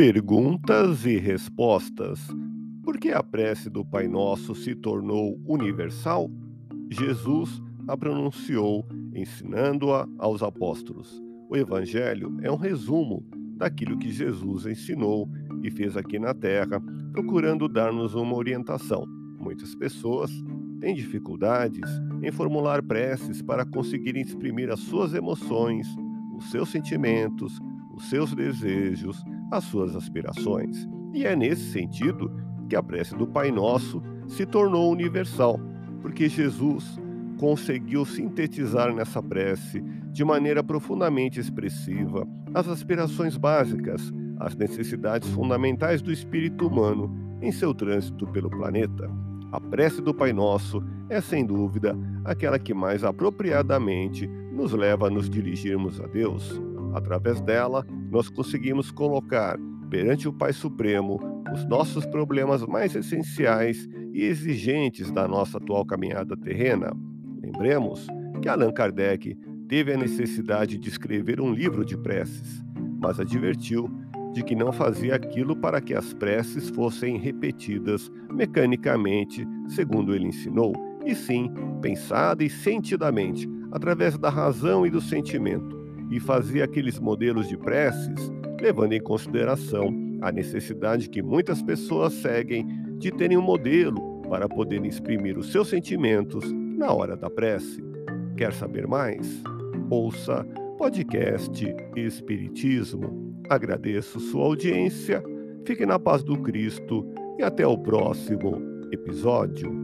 Perguntas e respostas. Por que a prece do Pai Nosso se tornou universal? Jesus a pronunciou, ensinando-a aos apóstolos. O Evangelho é um resumo daquilo que Jesus ensinou e fez aqui na Terra, procurando dar-nos uma orientação. Muitas pessoas têm dificuldades em formular preces para conseguirem exprimir as suas emoções, os seus sentimentos, os seus desejos, as suas aspirações. E é nesse sentido que a prece do Pai Nosso se tornou universal, porque Jesus conseguiu sintetizar nessa prece, de maneira profundamente expressiva, as aspirações básicas, as necessidades fundamentais do espírito humano em seu trânsito pelo planeta. A prece do Pai Nosso é, sem dúvida, aquela que mais apropriadamente nos leva a nos dirigirmos a Deus. Através dela, nós conseguimos colocar perante o Pai Supremo os nossos problemas mais essenciais e exigentes da nossa atual caminhada terrena. Lembremos que Allan Kardec teve a necessidade de escrever um livro de preces, mas advertiu de que não fazia aquilo para que as preces fossem repetidas mecanicamente, segundo ele ensinou, e sim pensada e sentidamente, através da razão e do sentimento, e fazia aqueles modelos de preces levando em consideração a necessidade que muitas pessoas seguem de terem um modelo para poderem exprimir os seus sentimentos na hora da prece. Quer saber mais? Ouça podcast Espiritismo. Agradeço sua audiência, fique na paz do Cristo e até o próximo episódio.